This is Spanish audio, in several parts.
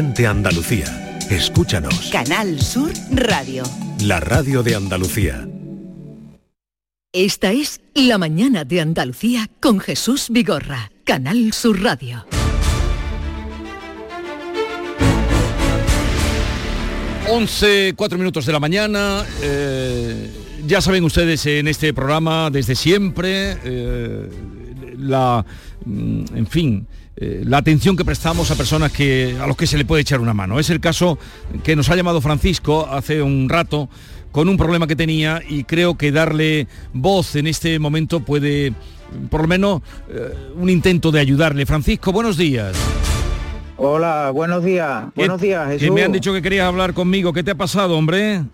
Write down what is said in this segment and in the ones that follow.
de Andalucía. Escúchanos. Canal Sur Radio. La radio de Andalucía. Esta es La mañana de Andalucía con Jesús Vigorra. Canal Sur Radio. 11, 4 minutos de la mañana. eh, ya saben ustedes en este programa desde siempre eh, la, mm, en fin, eh, la atención que prestamos a personas que a los que se le puede echar una mano. Es el caso que nos ha llamado Francisco hace un rato con un problema que tenía y creo que darle voz en este momento puede, por lo menos, eh, un intento de ayudarle. Francisco, buenos días. Hola, buenos días. Buenos días, Jesús. Que me han dicho que querías hablar conmigo. ¿Qué te ha pasado, hombre?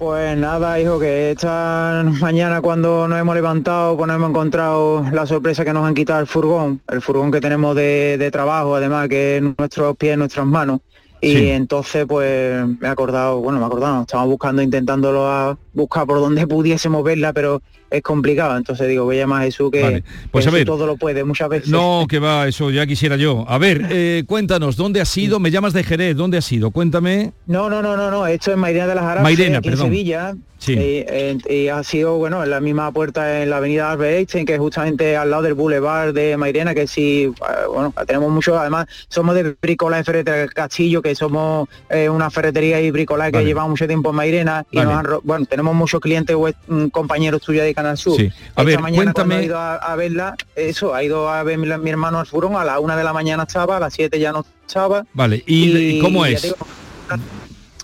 Pues nada, hijo, que esta mañana cuando nos hemos levantado, pues nos hemos encontrado la sorpresa que nos han quitado el furgón, el furgón que tenemos de, de trabajo, además, que es nuestros pies, nuestras manos. Y Sí. entonces, pues me he acordado, bueno, me he acordado, estábamos buscando, intentándolo a buscar por donde pudiésemos verla, pero es complicado. Entonces digo, voy a llamar a Jesús que, Vale, pues que a ver. Todo lo puede muchas veces. No, que va, eso ya quisiera yo. A ver, eh, cuéntanos, ¿dónde has sido? Me llamas de Jerez, ¿dónde has sido? Cuéntame. No, no, no, no, no, esto es Mairena de las Arafes, Mairena, aquí perdón. en Sevilla. Sí. Eh, eh, y ha sido, bueno, en la misma puerta en la avenida Albert Einstein, que es justamente al lado del boulevard de Mairena, que sí, bueno, tenemos mucho, además somos de Bricola Ferretería Castillo, que somos una ferretería y bricolaje Vale. que llevamos mucho tiempo en Mairena, y Vale. nos han bueno, tenemos muchos clientes, web- mm, compañeros tuyos de Canal Sur. Sí. A Esta ver, mañana cuando cuéntame- he ido a, a verla, eso, ha ido a ver mi, mi hermano al furón, a la una de la mañana estaba, a las siete ya no estaba, Vale, ¿y, y cómo es?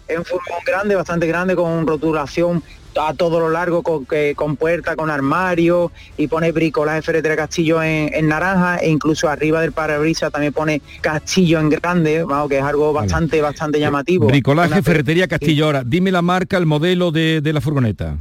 Es un furgón grande, bastante grande, con rotulación a todo lo largo, con, que, con puerta, con armario, y pone bricolaje Ferretería Castillo en, en naranja, e incluso arriba del parabrisas también pone Castillo en grande, vamos, que es algo bastante, bastante llamativo. Bricolaje, Una- Ferretería Castillo. Ahora, dime la marca, el modelo de, de la furgoneta.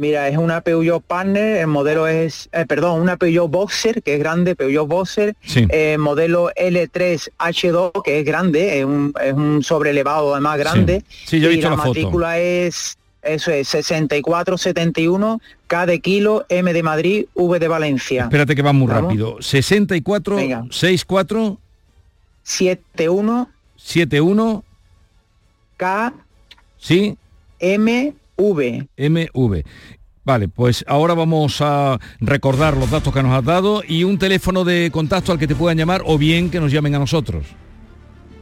Mira, es una Peugeot Partner, el modelo es, eh, perdón, una Peugeot Boxer, que es grande, Peugeot Boxer, Sí. eh, modelo L3H2, que es grande, es un, es un sobrelevado además grande, Sí, yo he y visto la, la foto. matrícula es, eso es, 6471, K de kilo, M de Madrid, V de Valencia. Espérate que va muy Vamos. rápido. 64 Venga. 64 71 71 K sí, M V. MV. Vale, pues ahora vamos a recordar los datos que nos has dado y un teléfono de contacto al que te puedan llamar o bien que nos llamen a nosotros.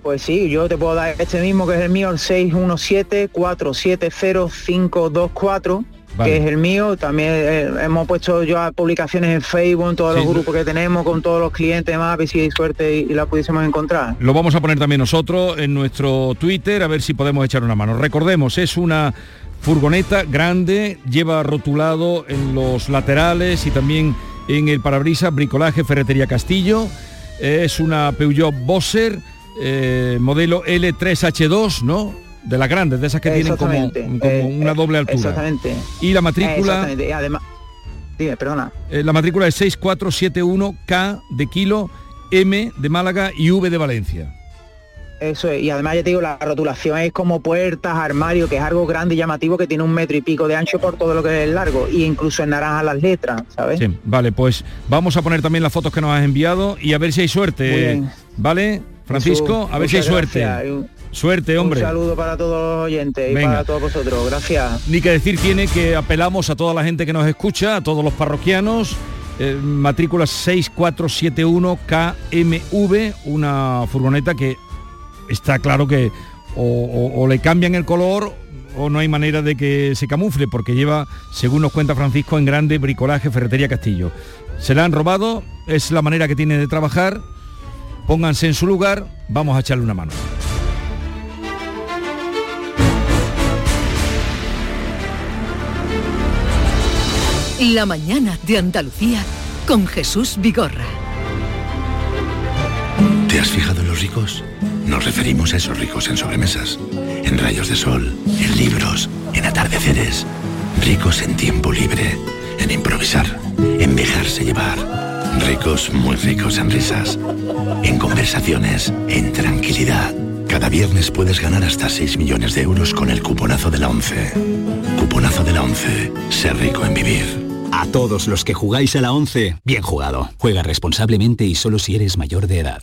Pues sí, yo te puedo dar este mismo que es el mío, el 617-470-524, Vale. que es el mío. También eh, hemos puesto yo publicaciones en Facebook, en todos Sí. los grupos que tenemos, con todos los clientes más, a ver si hay suerte y, y la pudiésemos encontrar. Lo vamos a poner también nosotros en nuestro Twitter a ver si podemos echar una mano. Recordemos, es una furgoneta grande, lleva rotulado en los laterales y también en el parabrisas bricolaje Ferretería Castillo. Es una Peugeot Boxer eh, modelo L3H2, ¿no? De las grandes, de esas que tienen como, eh, una eh, doble altura. Exactamente. Y la matrícula, además, dime, perdona. eh, la matrícula es 6471K de kilo, M de Málaga y V de Valencia. Eso es, y además ya te digo, la rotulación es como puertas, armario, que es algo grande y llamativo que tiene un metro y pico de ancho por todo lo que es largo, y incluso en naranja las letras, ¿sabes? Sí, vale, pues vamos a poner también las fotos que nos has enviado y a ver si hay suerte. ¿Vale? Francisco, a ver si hay suerte. gracias. Suerte, hombre. Un saludo para todos los oyentes y Venga. para todos vosotros. Gracias. Ni que decir tiene que apelamos a toda la gente que nos escucha, a todos los parroquianos. eh, matrícula 6471KMV, una furgoneta que está claro que o, o- o le cambian el color o no hay manera de que se camufle porque lleva, según nos cuenta Francisco, en grande bricolaje Ferretería Castillo. Se la han robado, es la manera que tiene de trabajar. Pónganse en su lugar, vamos a echarle una mano. La mañana de Andalucía con Jesús Vigorra. ¿Te has fijado en los ricos? Nos referimos a esos ricos en sobremesas, en rayos de sol, en libros, en atardeceres. Ricos en tiempo libre, en improvisar, en dejarse llevar. Ricos, muy ricos en risas, en conversaciones, en tranquilidad. Cada viernes puedes ganar hasta 6 millones de euros con el cuponazo de la 11. Cuponazo de la 11. Ser rico en vivir. A todos los que jugáis a la 11, bien jugado. Juega responsablemente y solo si eres mayor de edad.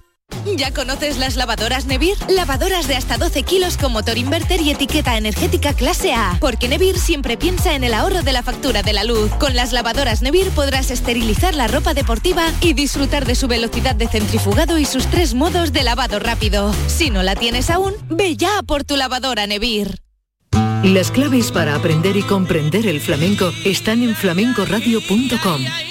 ¿Ya conoces las lavadoras Nevir? Lavadoras de hasta 12 kilos con motor inverter y etiqueta energética clase A. Porque Nevir siempre piensa en el ahorro de la factura de la luz. Con las lavadoras Nevir podrás esterilizar la ropa deportiva y disfrutar de su velocidad de centrifugado y sus tres modos de lavado rápido. Si no la tienes aún, ve ya por tu lavadora Nevir. Las claves para aprender y comprender el flamenco están en flamencoradio.com.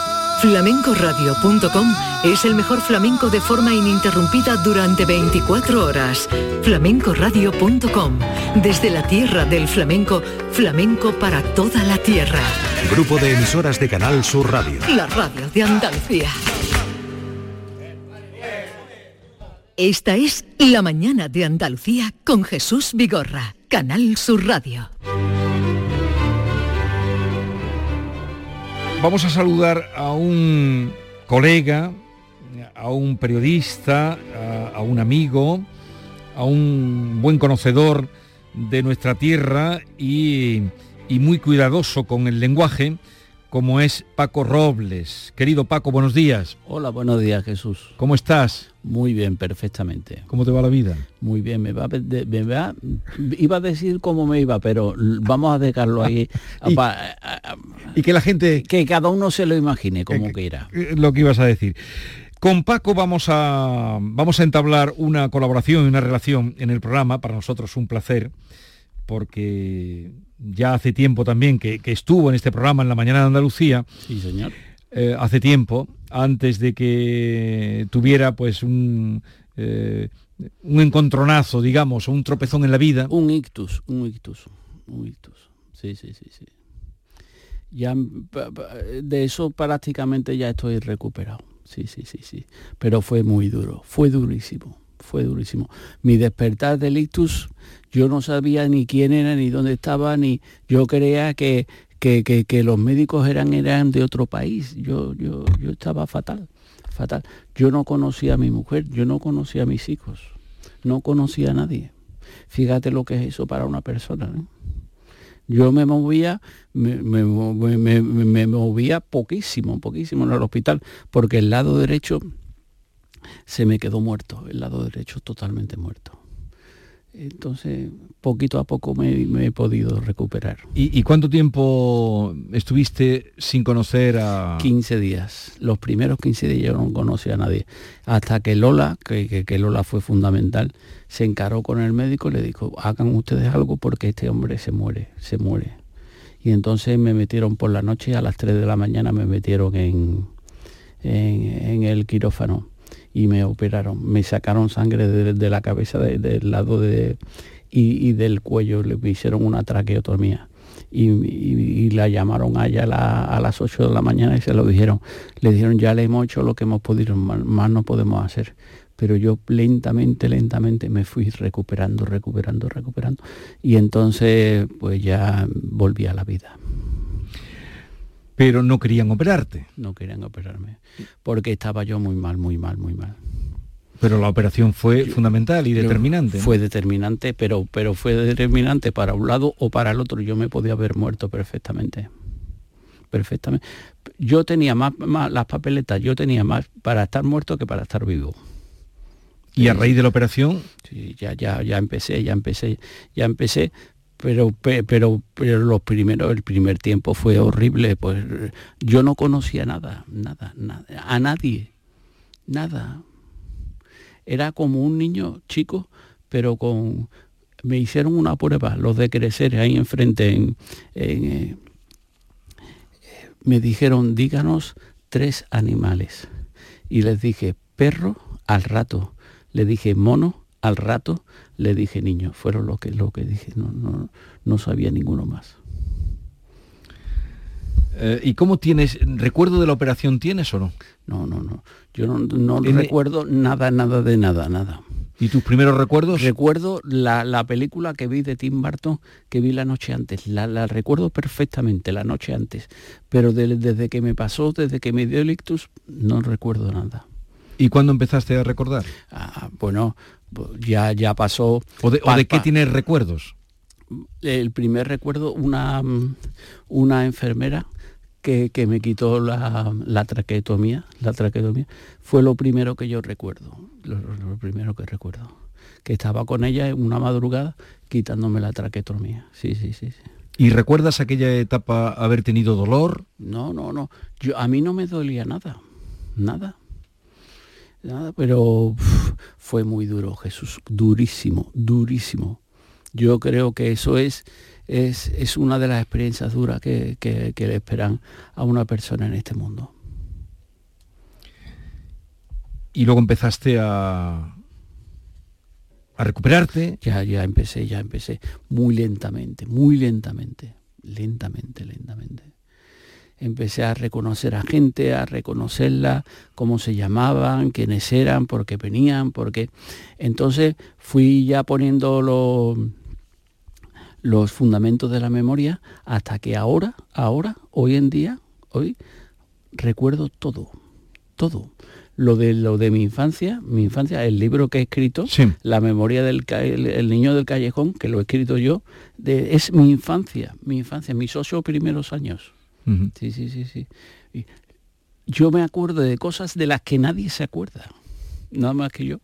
Flamencoradio.com es el mejor flamenco de forma ininterrumpida durante 24 horas. Flamencoradio.com, desde la tierra del flamenco, flamenco para toda la tierra. Grupo de emisoras de Canal Sur Radio. La radio de Andalucía. Esta es La mañana de Andalucía con Jesús Vigorra, Canal Sur Radio. Vamos a saludar a un colega, a un periodista, a, un amigo, a un buen conocedor de nuestra tierra y, muy cuidadoso con el lenguaje, como es Paco Robles. Querido Paco, buenos días. Hola, buenos días Jesús. ¿Cómo estás? Muy bien, perfectamente. ¿Cómo te va la vida? Muy bien, me va, me va iba a decir cómo me iba, pero vamos a dejarlo ahí. y, pa, y, que la gente... Que cada uno se lo imagine como que, quiera. Lo que ibas a decir. Con Paco vamos a, vamos a entablar una colaboración y una relación en el programa, para nosotros un placer, porque ya hace tiempo también que, que estuvo en este programa en la mañana de Andalucía. Sí, señor. Eh, hace tiempo, antes de que tuviera pues un, eh, un encontronazo, digamos, o un tropezón en la vida. Un ictus, un ictus, un ictus. Sí, sí, sí, sí. Ya de eso prácticamente ya estoy recuperado. Sí, sí, sí, sí. Pero fue muy duro, fue durísimo, fue durísimo. Mi despertar del ictus, yo no sabía ni quién era, ni dónde estaba, ni yo creía que, que, que, los médicos eran, eran de otro país. Yo, yo, yo estaba fatal, fatal. Yo no conocía a mi mujer, yo no conocía a mis hijos, no conocía a nadie. Fíjate lo que es eso para una persona. Yo me movía, me, me, me, me, movía poquísimo, poquísimo en el hospital, porque el lado derecho se me quedó muerto, el lado derecho totalmente muerto. Entonces, poquito a poco me, me he podido recuperar. ¿Y, ¿Y, cuánto tiempo estuviste sin conocer a...? 15 días. Los primeros 15 días yo no conocía a nadie. Hasta que Lola, que, que, que, Lola fue fundamental, se encaró con el médico y le dijo, hagan ustedes algo porque este hombre se muere, se muere. Y entonces me metieron por la noche, a las 3 de la mañana me metieron en, en, en el quirófano y me operaron. Me sacaron sangre de, de la cabeza, del de, lado de... Y, y, del cuello, le hicieron una traqueotomía. Y, y, la llamaron allá a, a, las 8 de la mañana y se lo dijeron. Le dijeron, ya le hemos hecho lo que hemos podido, más, más no podemos hacer. Pero yo lentamente, lentamente me fui recuperando, recuperando, recuperando. Y entonces pues ya volví a la vida pero no querían operarte. No querían operarme, porque estaba yo muy mal, muy mal, muy mal. Pero la operación fue yo, fundamental y determinante. Fue determinante, pero, pero fue determinante para un lado o para el otro. Yo me podía haber muerto perfectamente. Perfectamente. Yo tenía más, más las papeletas, yo tenía más para estar muerto que para estar vivo. ¿Y a raíz de la operación? Sí, ya, ya, ya empecé, ya empecé, ya empecé, pero, pero, pero los primeros, el primer tiempo fue horrible, pues yo no conocía nada, nada, nada, a nadie, nada. Era como un niño chico, pero con me hicieron una prueba, los de crecer ahí enfrente, en, eh, me dijeron, díganos tres animales. Y les dije, perro al rato, le dije mono al rato le dije niño, fueron lo que, lo que dije, no, no, no sabía ninguno más. Eh, ¿Y cómo tienes, recuerdo de la operación tienes o no? No, no, no. Yo no, recuerdo nada, nada de nada, nada. ¿Y tus primeros recuerdos? Recuerdo la, película que vi de Tim Burton, que vi la noche antes. La, recuerdo perfectamente, la noche antes. Pero desde que me pasó, desde que me dio el ictus, no recuerdo nada. ¿Y cuándo empezaste a recordar? Ah, bueno, ya, ya pasó. ¿O de, qué tienes recuerdos? El primer recuerdo, una, una enfermera que, me quitó la, la, traqueotomía, la traqueotomía, fue lo primero que yo recuerdo, lo, primero que recuerdo. Que estaba con ella en una madrugada quitándome la traqueotomía. Sí, sí, sí, sí. ¿Y recuerdas aquella etapa haber tenido dolor? No, no, no. Yo, a mí no me dolía nada, nada. Pero fue muy duro, Jesús, durísimo, durísimo. Yo creo que eso es es, una de las experiencias duras que, le esperan a una persona en este mundo. Y luego empezaste a, a recuperarte. Ya, ya empecé, ya empecé. Muy lentamente, muy lentamente. Lentamente, lentamente. Empecé a reconocer a gente, a reconocerla, cómo se llamaban, quiénes eran, por qué venían, por qué. Entonces fui ya poniendo los los fundamentos de la memoria hasta que ahora, ahora, hoy en día, hoy, recuerdo todo, todo. Lo de, lo de mi infancia, mi infancia, el libro que he escrito, La memoria del el, niño del callejón, que lo he escrito yo, de, es mi infancia, mi infancia, mis ocho primeros años. Sí, sí, sí, sí. yo me acuerdo de cosas de las que nadie se acuerda, nada más que yo.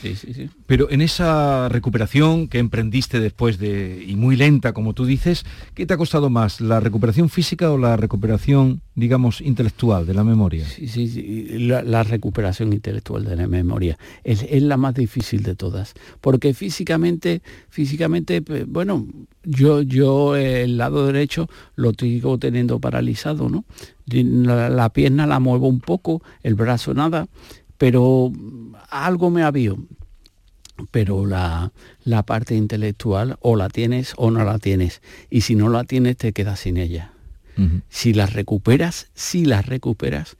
Sí, sí, sí. Pero en esa recuperación que emprendiste después de, y muy lenta, como tú dices, ¿qué te ha costado más, la recuperación física o la recuperación, digamos, intelectual de la memoria? Sí, sí, sí. La, recuperación intelectual de la memoria es, la más difícil de todas, porque físicamente, físicamente, bueno, yo, yo el lado derecho lo sigo teniendo paralizado, ¿no? la pierna la muevo un poco, el brazo nada, pero algo me avió. Pero la, parte intelectual o la tienes o no la tienes. Y si no la tienes te quedas sin ella. Si la recuperas, si la recuperas,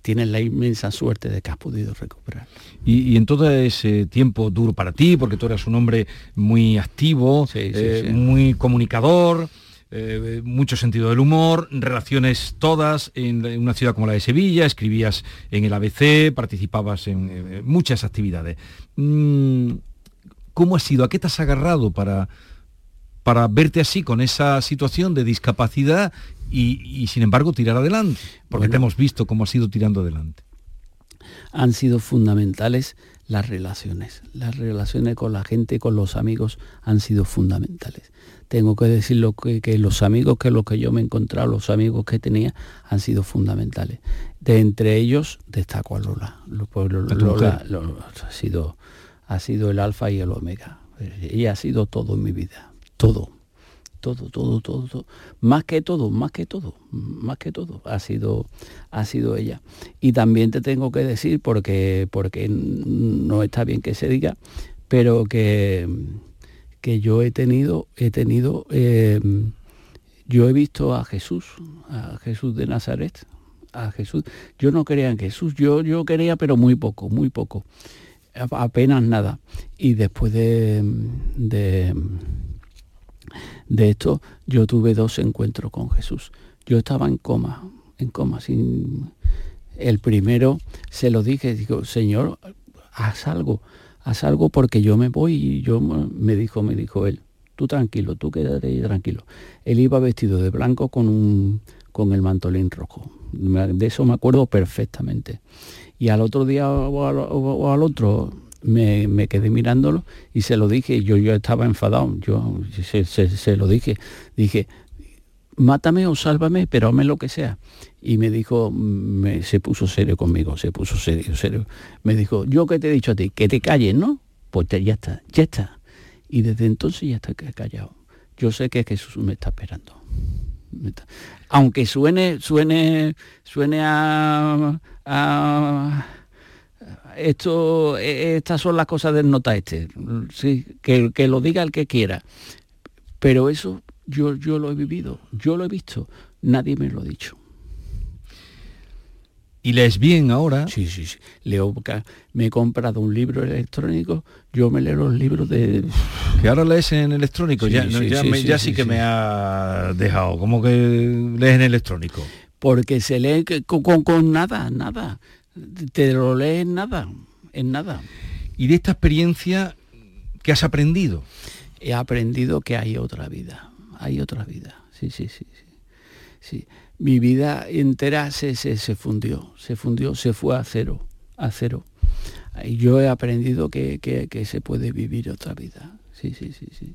tienes la inmensa suerte de que has podido recuperar. Y, en todo ese tiempo duro para ti, porque tú eras un hombre muy activo, eh, muy comunicador, eh, mucho sentido del humor, relaciones todas en, una ciudad como la de Sevilla, escribías en el ABC, participabas en, muchas actividades. Mm, ¿Cómo ha sido? ¿A qué te has agarrado para, para verte así con esa situación de discapacidad y, sin embargo tirar adelante? Porque te hemos visto cómo has ido tirando adelante. Han sido fundamentales las relaciones. Las relaciones con la gente, con los amigos han sido fundamentales tengo que decir que, los amigos que los que yo me he encontrado, los amigos que tenía, han sido fundamentales. De entre ellos destaco a Lola. Lola, ha, sido, ha sido el alfa y el omega. Ella ha sido todo en mi vida. Todo. Todo, todo, todo, todo. Más que todo, más que todo, más que todo. Ha sido, ha sido ella. Y también te tengo que decir, porque, porque no está bien que se diga, pero que que yo he tenido, he tenido, eh, yo he visto a Jesús, a Jesús de Nazaret, a Jesús. Yo no creía en Jesús, yo, yo quería, pero muy poco, muy poco, apenas nada. Y después de, de, de esto, yo tuve dos encuentros con Jesús. Yo estaba en coma, en coma, sin... El primero se lo dije, digo, Señor, haz algo haz algo porque yo me voy y yo me dijo, me dijo él, tú tranquilo, tú quédate tranquilo. Él iba vestido de blanco con un con el mantolín rojo. De eso me acuerdo perfectamente. Y al otro día o al, otro me, quedé mirándolo y se lo dije, yo, yo estaba enfadado, yo se, se lo dije, dije, mátame o sálvame, pero hazme lo que sea. Y me dijo, se puso serio conmigo, se puso serio, serio. Me dijo, yo que te he dicho a ti, que te calles, ¿no? Pues ya está, ya está. Y desde entonces ya está callado. Yo sé que Jesús me está esperando. Aunque suene, suene, suene a, esto, eh, estas son las cosas del nota este, que lo diga el que quiera. Pero eso yo, yo lo he vivido, yo lo he visto, nadie me lo ha dicho. ¿Y lees bien ahora? Sí, sí, sí. Leo, me he comprado un libro electrónico, yo me leo los libros de... Que ahora lees en electrónico, Sí, ya, sí, no, ya, sí, me- sí, ya sí, sí que me ha dejado. ¿Cómo que lees en electrónico? Porque se lee con, con- con nada, nada. Te lo lees en nada, en nada. Y de esta experiencia, ¿qué has aprendido? He aprendido que hay otra vida, hay otra vida. Sí, sí, sí, sí. sí. Mi vida entera se, se, se fundió, se fundió, se fue a cero, a cero. Y yo he aprendido que, que- que se puede vivir otra vida. Sí, sí, sí, sí.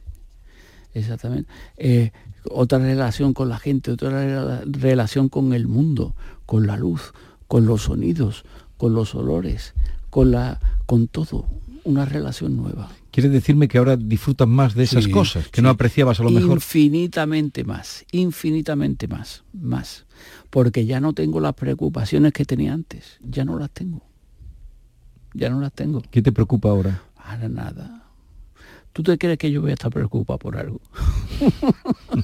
Exactamente. Eh, otra relación con la gente, otra rela- relación con el mundo, con la luz, con los sonidos, con los olores, con la, con todo. Una relación nueva. ¿Quieres decirme que ahora disfrutas más de esas Sí, cosas que sí. no apreciabas a lo mejor? Infinitamente más, infinitamente más, más. Porque ya no tengo las preocupaciones que tenía antes, ya no las tengo. Ya no las tengo. ¿Qué te preocupa ahora? Ahora nada. ¿Tú te crees que yo voy a estar preocupado por algo?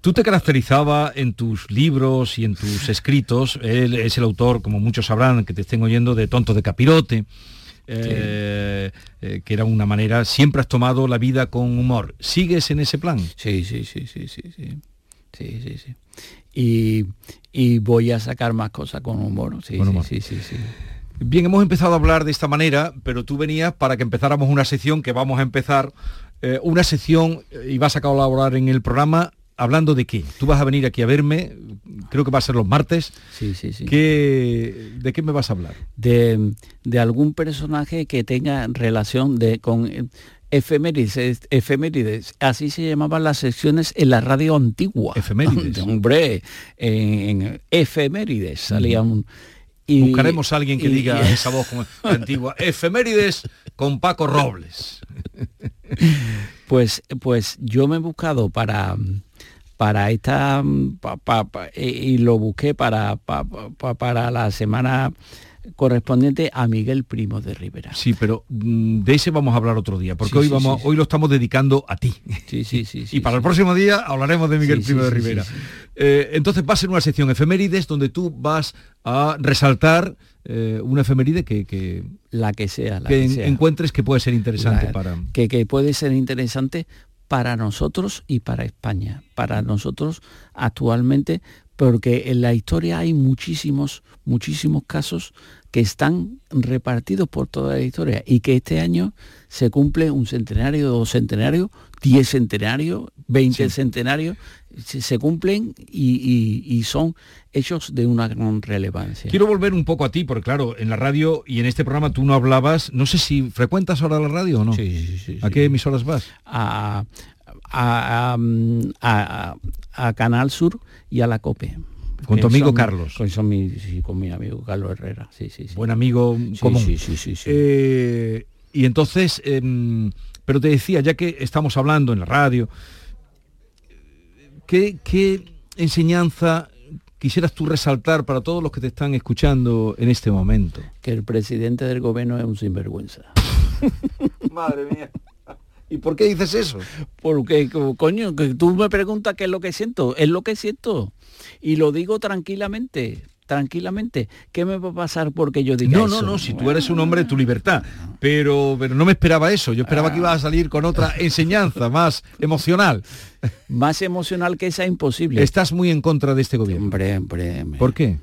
Tú te caracterizaba en tus libros y en tus escritos, él es el autor, como muchos sabrán, que te estén oyendo, de Tonto de Capirote, eh, eh, que era una manera, siempre has tomado la vida con humor. ¿Sigues en ese plan? Sí, sí, sí, sí, sí, sí. Sí, sí, sí. Y, y voy a sacar más cosas con humor. Sí, Con sí, humor. sí, sí, sí. Bien, hemos empezado a hablar de esta manera, pero tú venías para que empezáramos una sección que vamos a empezar, eh, una sección y vas a colaborar en el programa hablando de qué. Tú vas a venir aquí a verme, creo que va a ser los martes. Sí, sí, sí. ¿Qué- ¿De qué me vas a hablar? de, de algún personaje que tenga relación de, con efemérides, es- efemérides. Así se llamaban las secciones en la radio antigua. Efemérides. Hombre, en, en efemérides salía un... y- Buscaremos a alguien que y- diga y- esa voz como antigua. Efemérides con Paco Robles. Pues, pues yo me he buscado para para esta pa- pa- pa- y y lo busqué para pa- pa- para la semana correspondiente a Miguel Primo de Rivera. Sí, pero mm, de ese vamos a hablar otro día, porque Sí, hoy sí, vamos, sí, hoy lo estamos dedicando a ti. Sí, sí, sí. y para el próximo día hablaremos de Miguel Primo de Rivera. Eh, entonces va a ser una sección efemérides donde tú vas a resaltar eh, una efeméride que, que, La que sea, la que que, en- sea. encuentres que puede ser interesante La- para... que, que puede ser interesante para nosotros y para España, para nosotros actualmente, porque en la historia hay muchísimos, muchísimos casos que están repartidos por toda la historia y que este año se cumple un centenario, dos centenarios, diez centenarios, veinte centenarios, se, se cumplen y, y- y son hechos de una gran relevancia. Quiero volver un poco a ti, porque claro, en la radio y en este programa tú no hablabas, no sé si frecuentas ahora la radio o no. Sí, sí, sí, ¿A qué emisoras vas? a, a, a- a- a Canal Sur y a la COPE. Con tu amigo son- Carlos. Con, son mi, sí, con mi amigo Carlos Herrera. Sí, sí, sí. Buen amigo Sí, común. sí, sí, sí, sí. Eh, y entonces, em, pero te decía, ya que estamos hablando en la radio, ¿qué, qué enseñanza quisieras tú resaltar para todos los que te están escuchando en este momento? Que el presidente del gobierno es un sinvergüenza. Madre mía. ¿Y por qué dices eso? Porque, co- coño, que tú me preguntas qué es lo que siento. Es lo que siento. Y lo digo tranquilamente, tranquilamente. ¿Qué me va a pasar porque yo diga No, eso? no, no, si tú eres un hombre tu libertad, pero, pero no me esperaba eso, yo esperaba que ibas a salir con otra enseñanza más emocional. Más emocional que esa imposible. Estás muy en contra de este gobierno. Hombre, hombre, hombre. ¿Por qué?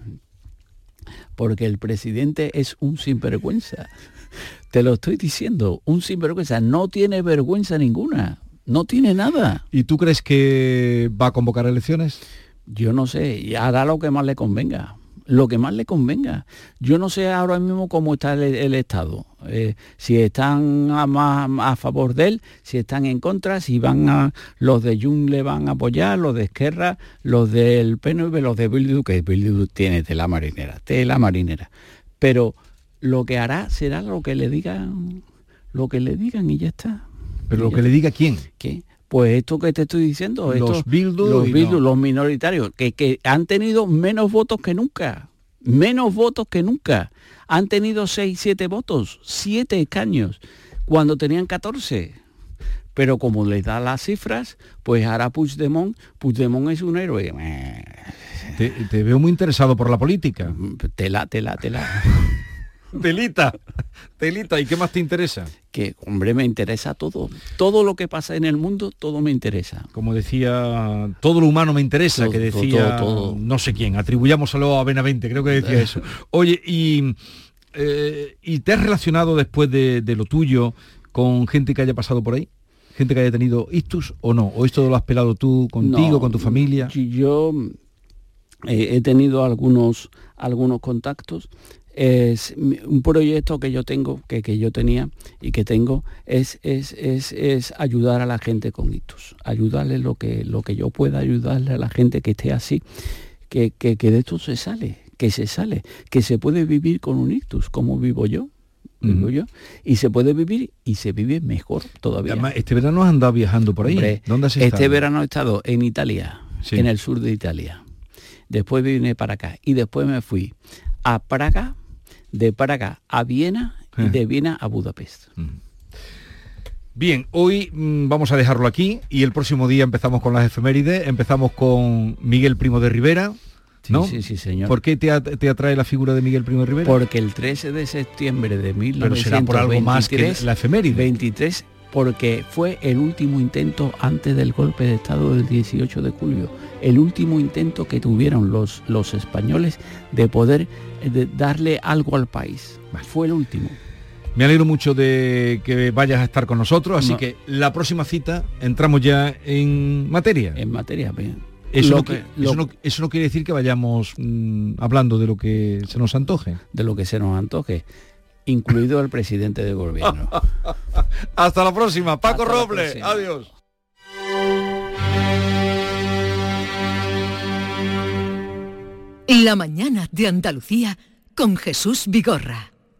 porque el presidente es un sinvergüenza. Te lo estoy diciendo, un sinvergüenza. No tiene vergüenza ninguna. No tiene nada. ¿Y tú crees que va a convocar elecciones? Yo no sé, y hará lo que más le convenga. Lo que más le convenga. Yo no sé ahora mismo cómo está el, el Estado. Eh, si están a, más a favor de él, si están en contra, si van a los de Jun le van a apoyar, los de Esquerra, los del PNV, los de Bildu, que Bildu tiene tela marinera, tela marinera. Pero lo que hará será lo que le digan, lo que le digan y ya está. Pero lo que le diga quién. ¿Qué? Pues esto que te estoy diciendo, Los estos- Bildu los, Bildu, no. los minoritarios, que, que han tenido menos votos que nunca. menos votos que nunca. Han tenido 6, 7 votos, 7 escaños, cuando tenían 14 pero como les da las cifras, pues ahora Puigdemont, Puigdemont es un héroe. Te, veo muy interesado por la política. Tela, tela, tela. Telita, telita, ¿y qué más te interesa? Que, hombre, me interesa todo. Todo lo que pasa en el mundo, todo me interesa. Como decía, todo lo humano me interesa, que decía todo, no sé quién, atribuyámoslo a Benavente, creo que decía eso. Oye, y, eh, ¿y te has relacionado después de, lo tuyo con gente que haya pasado por ahí? gente que haya tenido ictus o no? ¿O esto lo has pelado tú contigo, con tu familia? Yo eh, he tenido algunos, algunos contactos. Es un proyecto que yo tengo, que, que yo tenía y que tengo, es, es, es, ayudar a la gente con ictus. Ayudarle lo que, lo que yo pueda ayudarle a la gente que esté así, que, que, que de esto se sale, que se sale, que se puede vivir con un ictus, como vivo yo yo, y se puede vivir y se vive mejor todavía. Además, este verano has andado viajando por ahí. ¿Dónde has Este verano he estado en Italia, en el sur de Italia. Después vine para acá y después me fui a Praga, de Praga a Viena y eh. de Viena a Budapest. Bien, hoy mm, vamos a dejarlo aquí y el próximo día empezamos con las efemérides. Empezamos con Miguel Primo de Rivera, ¿no? Sí, sí, señor. ¿Por qué te, atrae la figura de Miguel Primo Rivera? Porque el 13 de septiembre de 1923... Pero será por algo más que la efeméride. 23, porque fue el último intento antes del golpe de Estado del 18 de julio. El último intento que tuvieron los, los españoles de poder darle algo al país. Fue el último. Me alegro mucho de que vayas a estar con nosotros, así que la próxima cita entramos ya en materia. En materia, bien. Eso, no, quiere decir que vayamos mm, hablando de lo que se nos antoje. De lo que se nos antoje, incluido el presidente del gobierno. Hasta la próxima, Paco Roble. Adiós. La mañana de Andalucía con Jesús Vigorra.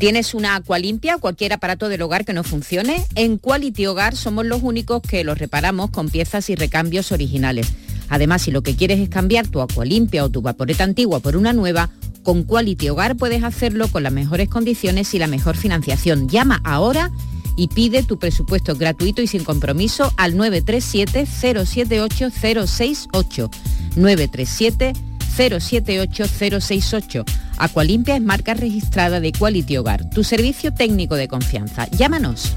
¿Tienes una agua limpia cualquier aparato del hogar que no funcione? En Quality Hogar somos los únicos que los reparamos con piezas y recambios originales. Además, si lo que quieres es cambiar tu agua limpia o tu vaporeta antigua por una nueva, con Quality Hogar puedes hacerlo con las mejores condiciones y la mejor financiación. Llama ahora y pide tu presupuesto gratuito y sin compromiso al 937 078 068 937 078068. Aqualimpia es marca registrada de Quality Hogar, tu servicio técnico de confianza. Llámanos.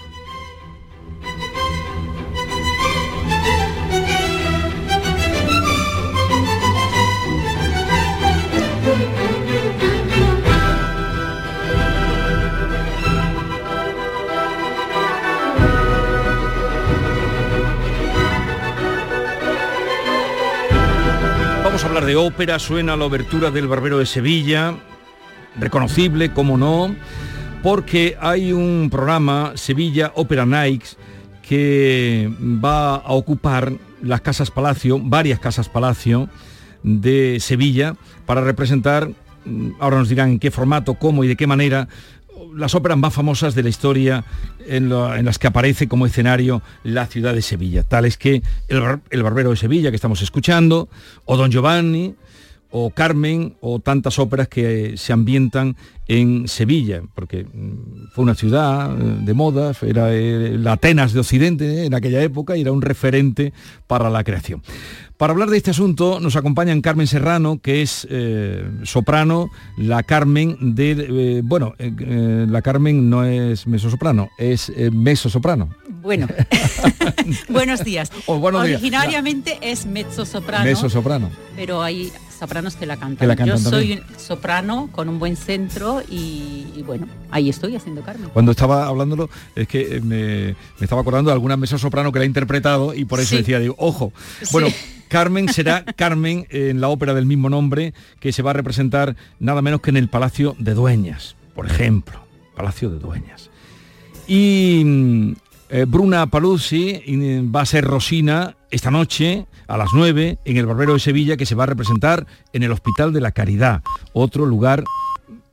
Vamos a hablar de ópera, suena la obertura del Barbero de Sevilla, reconocible, como no, porque hay un programa, Sevilla Opera Nights, que va a ocupar las Casas Palacio, varias Casas Palacio de Sevilla, para representar, mm, ahora nos dirán en qué formato, cómo y de qué manera, las óperas más famosas de la historia en, las que aparece como escenario la ciudad de Sevilla, tales que el, Barbero de Sevilla que estamos escuchando, o Don Giovanni, o Carmen o tantas óperas que se ambientan en Sevilla, porque mm, fue una ciudad eh, de moda, era eh, la Atenas de Occidente en aquella época y era un referente para la creación. Para hablar de este asunto nos acompañan Carmen Serrano, que es eh, soprano, la Carmen de... bueno, la Carmen no es mesosoprano, es mesosoprano. Bueno, buenos días. Oh, Originariamente es mezzo-soprano. Mezzo-soprano. Pero hay sopranos que la cantan. Yo soy soprano con un buen centro y, bueno, ahí estoy haciendo Carmen. Cuando estaba hablándolo, es que eh, me, estaba acordando de alguna mesa soprano que la ha interpretado y por eso decía, digo, ojo. Bueno, Carmen será Carmen en la ópera del mismo nombre que se va a representar nada menos que en el Palacio de Dueñas, por ejemplo. Palacio de Dueñas. Y eh, Bruna Paluzzi va a ser Rosina esta noche a las 9 en el Barbero de Sevilla que se va a representar en el Hospital de la Caridad, otro lugar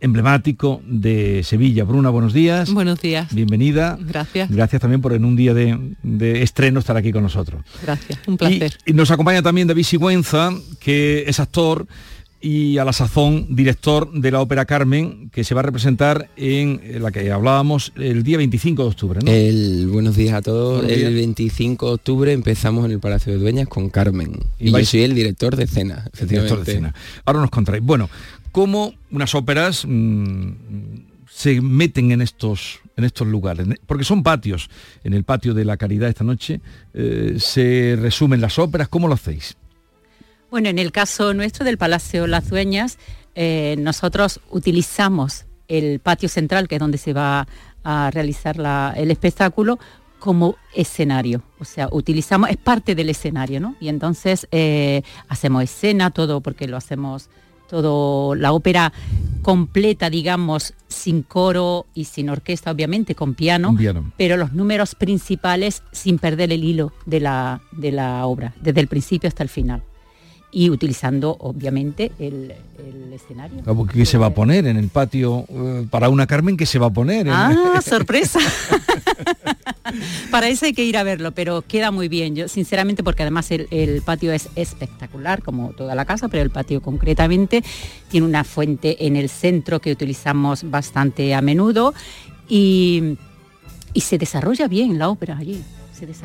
emblemático de Sevilla. Bruna, buenos días. Buenos días. Bienvenida. Gracias. Gracias también por en un día de, estreno estar aquí con nosotros. Gracias, un placer. Y, nos acompaña también David Sigüenza, que es actor y a la sazón director de la ópera Carmen, que se va a representar en la que hablábamos el día 25 de octubre. El, buenos días a todos. El 25 de octubre empezamos en el Palacio de Dueñas con Carmen. Y, yo soy el director de escena, Director de escena. Ahora nos contáis. Bueno, ¿cómo unas óperas mm, se meten en estos en estos lugares, porque son patios. En el patio de la Caridad esta noche eh, se resumen las óperas. ¿Cómo lo hacéis? Bueno, en el caso nuestro del Palacio Las Dueñas, eh, nosotros utilizamos el patio central, que es donde se va a realizar el espectáculo, como escenario. O sea, utilizamos, es parte del escenario, ¿no? Y entonces eh, hacemos escena, todo, porque lo hacemos todo, la ópera completa, digamos, sin coro y sin orquesta, obviamente, con piano, pero los números principales sin perder el hilo de la, de la obra, desde el principio hasta el final y utilizando obviamente el, escenario. ¿Qué se va a poner en el patio eh, para una Carmen? ¿Qué se va a poner? Ah, sorpresa. para eso hay que ir a verlo, pero queda muy bien. Yo sinceramente, porque además el, patio es espectacular, como toda la casa, pero el patio concretamente tiene una fuente en el centro que utilizamos bastante a menudo y, y se desarrolla bien la ópera allí.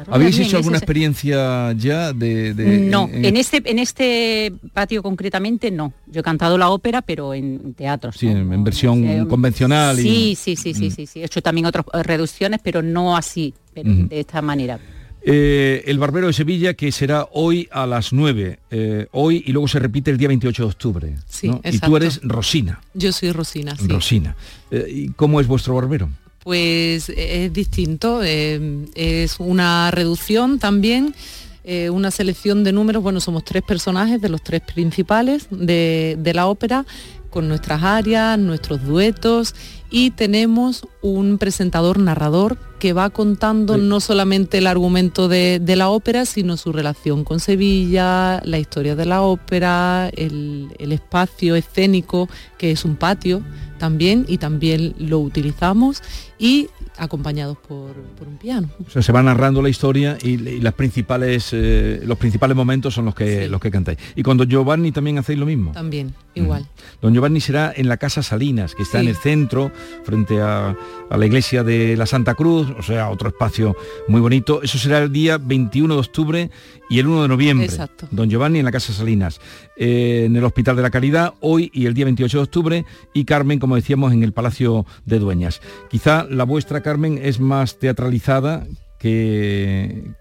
¿Habéis hecho alguna experiencia ya de...? no, en, este, en este patio concretamente no. Yo he cantado la ópera, pero en teatro. Sí, en, versión convencional. Sí, sí, sí, sí, mm. sí, sí. He hecho también otras reducciones, pero no así, de esta manera. Eh, el Barbero de Sevilla, que será hoy a las 9, eh, hoy y luego se repite el día 28 de octubre. Sí, Y tú eres Rosina. Yo soy Rosina, sí. Rosina. Eh, ¿Y cómo es vuestro barbero? Pues es distinto, eh, es una reducción también, eh, una selección de números, bueno, somos tres personajes de los tres principales de la ópera, con nuestras áreas, nuestros duetos y tenemos un presentador narrador que va contando no solamente el argumento de, la ópera, sino su relación con Sevilla, la historia de la ópera, el, espacio escénico, que es un patio también, y también lo utilizamos, y acompañados por, un piano. O sea, se va narrando la historia y, las principales, eh, los principales momentos son los que, los que cantáis. Y cuando Giovanni también hacéis lo mismo. También, igual. Don Giovanni será en la Casa Salinas, que está en el centro, frente a, la iglesia de la Santa Cruz, o sea, otro espacio muy bonito. Eso será el día 21 de octubre y el 1 de noviembre. Exacto. Don Giovanni en la Casa Salinas, eh, en el Hospital de la Caridad, hoy y el día 28 de octubre, y Carmen, como decíamos, en el Palacio de Dueñas. Quizá la vuestra, Carmen, es más teatralizada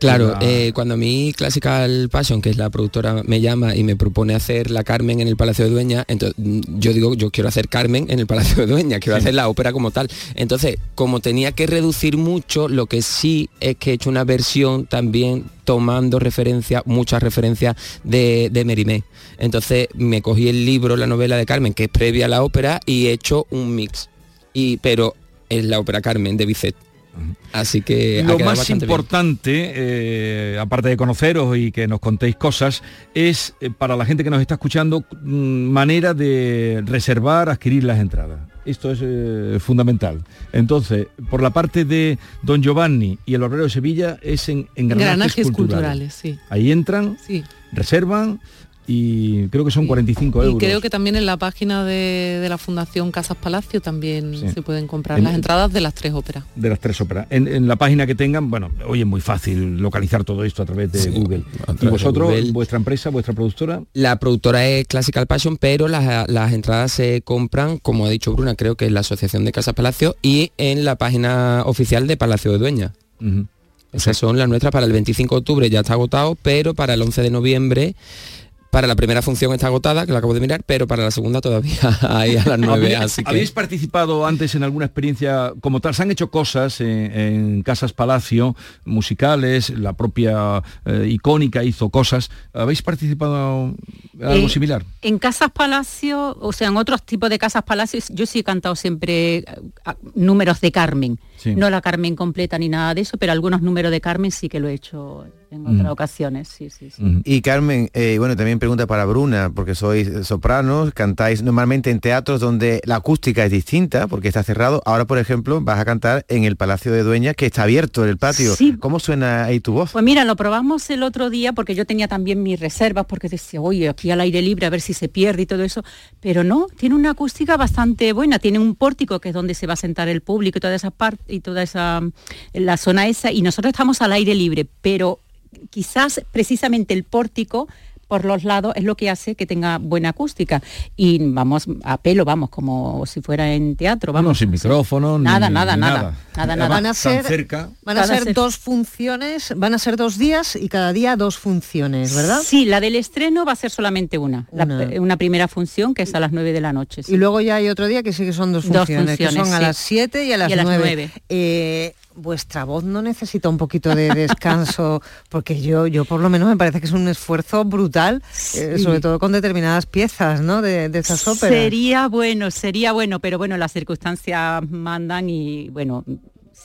Claro, eh, cuando a mí Classical Passion, que es la productora, me llama y me propone hacer la Carmen en el Palacio de Dueña, entonces mm, yo digo, yo quiero hacer Carmen en el Palacio de Dueña, quiero hacer la ópera como tal. Entonces, como tenía que reducir mucho, lo que sí es que he hecho una versión también tomando referencia, muchas referencias de, de Merimé. Entonces me cogí el libro, la novela de Carmen, que es previa a la ópera, y he hecho un mix. Y, pero es la ópera Carmen de Bizet. Así que lo más importante, eh, aparte de conoceros y que nos contéis cosas, es eh, para la gente que nos está escuchando mm, manera de reservar, adquirir las entradas. Esto es eh, fundamental. Entonces, por la parte de Don Giovanni y el Obrero de Sevilla es en, en Granajes culturales. sí. Ahí entran, Sí. reservan y creo que son 45 Y euros. creo que también en la página de, de la Fundación Casas Palacio también Sí. se pueden comprar En- las entradas de las tres óperas. de las tres óperas. En, en la página que tengan, bueno, hoy es muy fácil localizar todo esto a través de Sí, Google. ¿Y vosotros, Google. vuestra empresa, vuestra productora? La productora es Classical Passion, pero las, las entradas se compran, como ha dicho Bruna, creo que en la Asociación de Casas Palacio y en la página oficial de Palacio de Dueña. Esas son las nuestras para el 25 de octubre, ya está agotado, pero para el 11 de noviembre, para la primera función está agotada, que la acabo de mirar, pero para la segunda todavía hay a las 9, ¿Habéis- así que... ¿Habéis participado antes en alguna experiencia como tal? ¿Se han hecho cosas en, en Casas Palacio, musicales, la propia eh, icónica hizo cosas? ¿Habéis participado en algo Eh, similar? En Casas Palacio, o sea, en otros tipos de Casas Palacios, yo sí he cantado siempre números de Carmen. Sí. No la Carmen completa ni nada de eso, pero algunos números de Carmen sí que lo he hecho en otras Mm. ocasiones. Sí, sí, sí. Y Carmen, eh, bueno, también pregunta para Bruna, porque sois sopranos, cantáis normalmente en teatros donde la acústica es distinta, porque está cerrado. Ahora, por ejemplo, vas a cantar en el Palacio de Dueñas, que está abierto en el patio. Sí. ¿Cómo suena ahí tu voz? Pues mira, lo probamos el otro día porque yo tenía también mis reservas porque decía, oye, aquí al aire libre a ver si se pierde y todo eso, pero no, tiene una acústica bastante buena, tiene un pórtico que es donde se va a sentar el público y toda esa parte y toda esa la zona esa y nosotros estamos al aire libre, pero quizás precisamente el pórtico por los lados es lo que hace que tenga buena acústica y vamos a pelo, vamos como si fuera en teatro, vamos. No, sin micrófono, ni- Nada, ni nada, nada, nada. nada, Además, nada. Van a ser, cerca. van a ser ser- dos funciones, van a ser dos días y cada día dos funciones, ¿verdad? Sí, la del estreno va a ser solamente una, la- Una. primera función que es a las 9 de la noche. sí. Y luego ya hay otro día que sí que son dos Dos funciones, que son a sí. las 7 y a las Y a las 9. nueve. Eh, vuestra voz no necesita un poquito de descanso, porque yo, yo por lo menos me parece que es un esfuerzo brutal, eh, sobre todo con determinadas piezas, ¿no? De, de esas óperas. Sería bueno, sería bueno, pero bueno, las circunstancias mandan y bueno,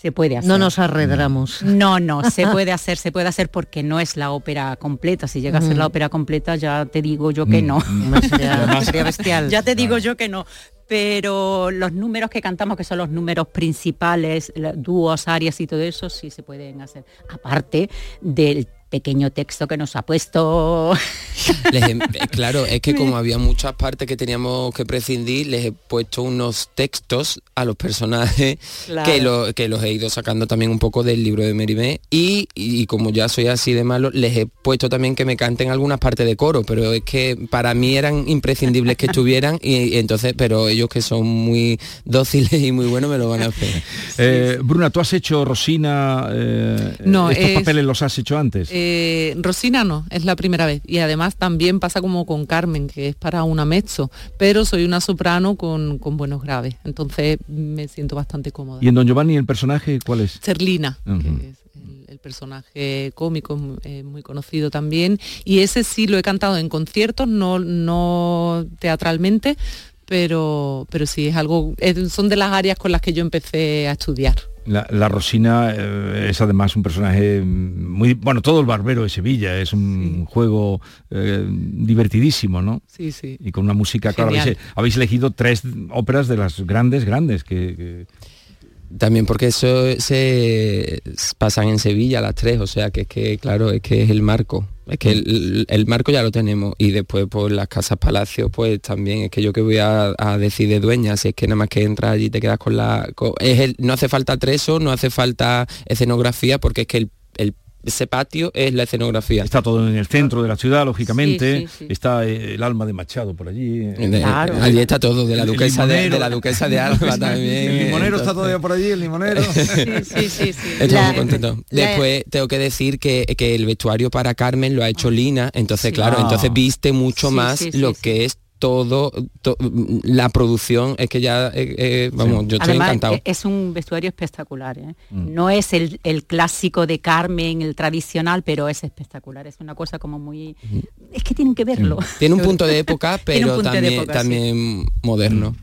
se puede hacer. No nos arredramos. No, no, se puede hacer, se puede hacer porque no es la ópera completa. Si llega a ser Mm. la ópera completa, ya te digo yo que Mm, no. mm. Sería- bestial. Ya te digo yo que no. Pero los números que cantamos, que son los números principales, dúos, arias y todo eso, sí se pueden hacer. Aparte del pequeño texto que nos ha puesto Les he- eh, claro, es que como había muchas partes que teníamos que prescindir, les he puesto unos textos a los personajes Claro. que, lo- que los he ido sacando también un poco del libro de Merimé y, y como ya soy así de malo, les he puesto también que me canten algunas partes de coro, pero es que para mí eran imprescindibles que estuvieran y, y entonces, pero ellos que son muy dóciles y muy buenos me lo van a hacer. Eh, Bruna, ¿tú has hecho, Rosina, eh, No, estos es- papeles los has hecho antes? Eh, Rosina no, es la primera vez. Y además también pasa como con Carmen, que es para una mezzo, pero soy una soprano con, con buenos graves. Entonces me siento bastante cómoda. ¿Y en Don Giovanni el personaje cuál es? Serlina, que es el, el personaje cómico, eh, muy conocido también. Y ese sí lo he cantado en conciertos, no, no teatralmente, pero, pero sí es algo, es- son de las áreas con las que yo empecé a estudiar. La, la Rosina eh, es además un personaje muy... Bueno, todo el barbero de Sevilla, es un juego eh, divertidísimo, ¿no? Sí, sí. Y con una música, claro, habéis, habéis elegido tres óperas de las grandes, grandes, que... que- También porque eso se pasan en Sevilla las tres, o sea que es que, claro, es que es el marco. Es que el, el marco ya lo tenemos. Y después por las casas palacios, pues también es que yo que voy a, a decir de dueña, si es que nada más que entras allí te quedas con la. no hace falta treso, no hace falta escenografía, porque es que el- ese patio es la escenografía. Está todo en el centro de la ciudad, lógicamente. Sí, sí, sí. Está eh, el alma de Machado por allí. Allí está todo, de la El duquesa de, la duquesa de Alba también. El limonero está todavía por allí, el limonero. Estoy La- muy contento. Después tengo que decir que, que el vestuario para Carmen lo ha hecho Lina, entonces Sí. claro, Ah. entonces viste mucho Sí, más sí, sí, lo sí. que es todo, to- la producción, es que ya, eh, eh, vamos, yo estoy Además, encantado. Es un vestuario espectacular. ¿eh? Mm. No es el, el clásico de Carmen, el tradicional, pero es espectacular. Es una cosa como muy... Es que tienen que verlo. Tiene un punto de época, pero también, sí. también moderno.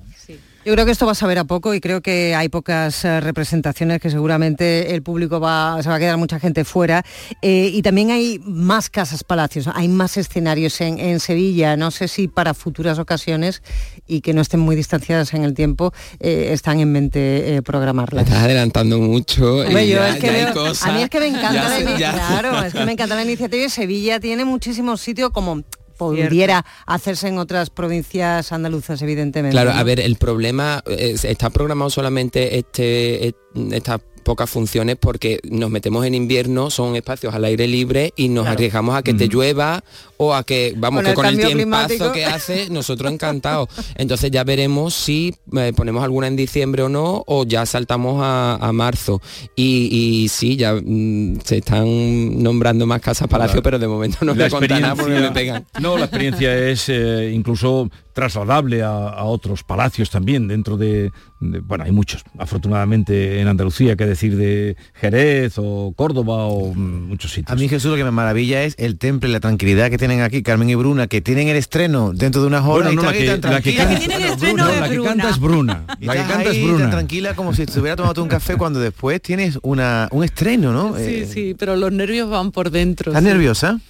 Yo creo que esto va a saber a poco y creo que hay pocas eh, representaciones que seguramente el público va, se va a quedar mucha gente fuera. Eh, y también hay más casas palacios, hay más escenarios en, en Sevilla. No sé si para futuras ocasiones y que no estén muy distanciadas en el tiempo, eh, están en mente eh, programarlas. Estás adelantando mucho. Hombre, y yo ya- es que ya hay veo- cosas. a mí es que me encanta Ya la ya- claro, es que me encanta la iniciativa y Sevilla tiene muchísimos sitios como pudiera hacerse en otras provincias andaluzas, evidentemente. Claro, ¿no? a ver, el problema eh, está programado solamente este, et- estas pocas funciones porque nos metemos en invierno, son espacios al aire libre y nos Claro. arriesgamos a que te llueva o a que, vamos, Con que el con el tiempazo climático. que hace, nosotros encantados. Entonces ya veremos si eh, ponemos alguna en diciembre o no, o ya saltamos a, a marzo. Y, y sí, ya mm, se están nombrando más casas palacio, pero de momento no La nada porque me pegan. No, la experiencia es eh, incluso trasladable a, a otros palacios también dentro de, de- bueno, hay muchos, afortunadamente en Andalucía, que decir de Jerez o Córdoba o mm, muchos sitios. A mí Jesús lo que me maravilla es el temple, la tranquilidad que tienen aquí Carmen y Bruna, que tienen el estreno dentro de unas horas. Bueno, no, y la que- la canta- La que es la que Bruna. canta es Bruna. Y La que canta es Bruna. tan tranquila como si te hubiera tomado un café cuando después tienes una, un estreno, ¿no? Sí, Eh, sí, pero los nervios van por dentro. ¿Estás sí. nerviosa?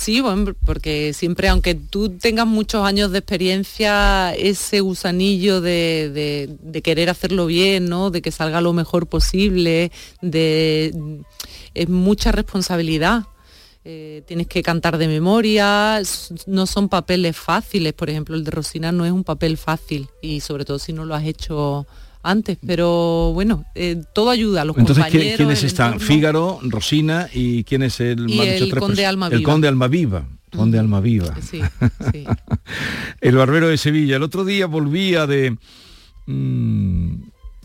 Sí, bueno, porque siempre, aunque tú tengas muchos años de experiencia, ese gusanillo de, querer hacerlo bien, ¿no? De que salga lo mejor posible, de es mucha responsabilidad. Eh, tienes que cantar de memoria, no son papeles fáciles, por ejemplo, el de Rosina no es un papel fácil y sobre todo si no lo has hecho antes, pero bueno, eh, todo ayuda, los Entonces, ¿qui- compañeros, ¿quiénes están? entorno. Fígaro, Rosina y quién es el, Y el tres conde Almaviva. El conde Almaviva. Conde Almaviva. Sí, sí. el barbero de Sevilla. El otro día volvía de... mm,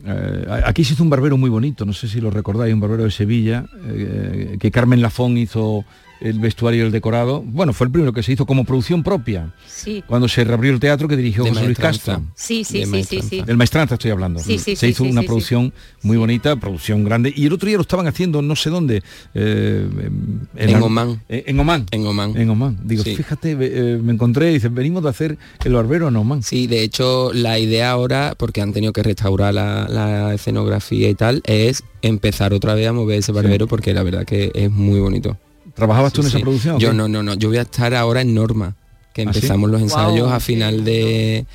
eh, aquí se hizo un barbero muy bonito, no sé si lo recordáis, un barbero de Sevilla, eh, que Carmen Lafón hizo el vestuario y el decorado. Bueno, fue el primero que se hizo como producción propia. Sí. Cuando se reabrió el teatro que dirigió De José Luis. Castro. Sí, sí, De sí, sí, sí. Del Maestranza estoy hablando. Sí, sí, se sí, hizo sí, una sí, producción muy bonita, producción grande. Y el otro día lo estaban haciendo no sé dónde. eh, En la- Omán. eh, En Omán. En Oman. En Oman. Digo, Sí. fíjate, eh, me encontré y dicen, venimos de hacer el barbero en Oman. Sí, de hecho la idea ahora, porque han tenido que restaurar la, la escenografía y tal, es empezar otra vez a mover ese barbero porque la verdad que es muy bonito. ¿Trabajabas tú Sí, en esa producción? Yo no, no, no. Yo voy a estar ahora en Norma, que ¿Ah, sí? empezamos los ensayos a final de,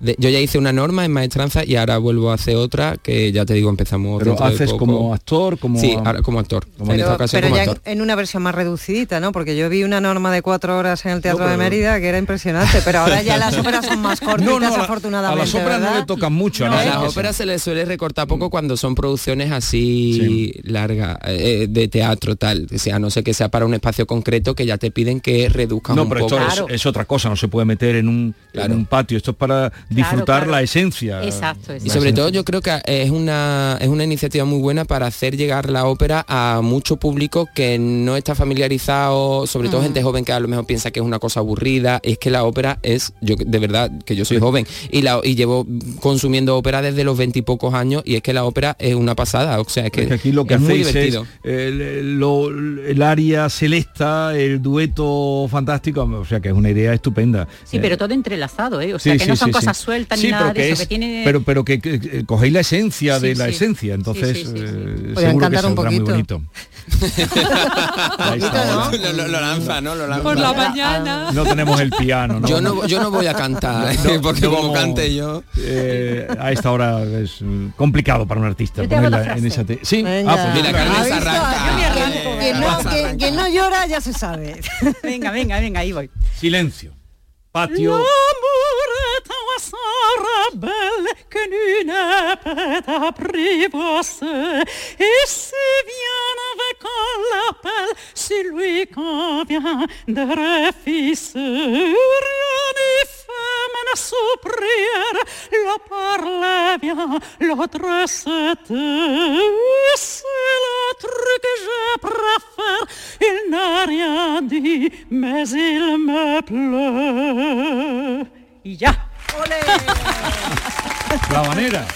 de- Yo ya hice una Norma en Maestranza y ahora vuelvo a hacer otra que ya te digo, empezamos Pero dentro de haces poco. como actor, como... Sí, ahora como actor. Como en esta Pero, ocasión pero como ya en, actor. en una versión más reducidita, ¿no? Porque yo vi una norma de cuatro horas en el Teatro No, de pero- Mérida que era impresionante, pero ahora ya las óperas son más cortitas, No, no, afortunadamente. a las óperas no le tocan mucho. A ¿no? las Sí, sí. óperas se les suele recortar poco cuando son producciones así largas, eh, de teatro tal. O sea, a no sé que sea para un espacio concreto que ya te piden que reduzcas No, un pero poco. esto es, es otra cosa, no se puede meter en un, en un patio. Esto es para disfrutar claro. la esencia. Exacto, Y sobre todo yo creo que es una, es una iniciativa muy buena para hacer llegar la ópera a mucho público que no está familiarizado, sobre todo gente joven que a lo mejor piensa que es una cosa aburrida. Es que la ópera es, yo de verdad, que yo soy joven y, la, y llevo consumiendo ópera desde los veintipocos años y es que la ópera es una pasada. O sea, es que, Es que aquí lo que es muy divertido. es el, lo- el área celesta, el dueto fantástico, o sea que es una idea estupenda. Sí, Eh, pero todo entrelazado, ¿eh? O sea, sí, que sí, no son sí, cosas sí. sueltas Sí, ni nada pero de que eso, es- que tiene... Pero, pero que, que- que cogéis la esencia Sí, de la esencia, entonces Sí, sí, sí, sí. eh, seguro que cantar un saldrá muy poquito. bonito. Está. lo, lo- lo lanza, ¿no? Lo lanza. Por la mañana. No tenemos el piano, ¿no? Yo no, yo no voy a cantar, No, porque no como cante yo... eh, a esta hora es complicado para un artista. Ponerla la en esa te- Sí, Venga. ah, pues Mira, venga. Carmen ¿Ha se arranca. Quien- no- quien no llora ya se sabe. Venga, venga, venga, ahí voy. silencio. Patio. Un rebelle que nul ne peut apprivoiser. Et si vient avec un l'appel, si lui convient de refuser. Prière, le parle vient, l'autre se tait. C'est l'autre que je préfère, il n'a rien dit, mais il me plaît. Y ya. La manera.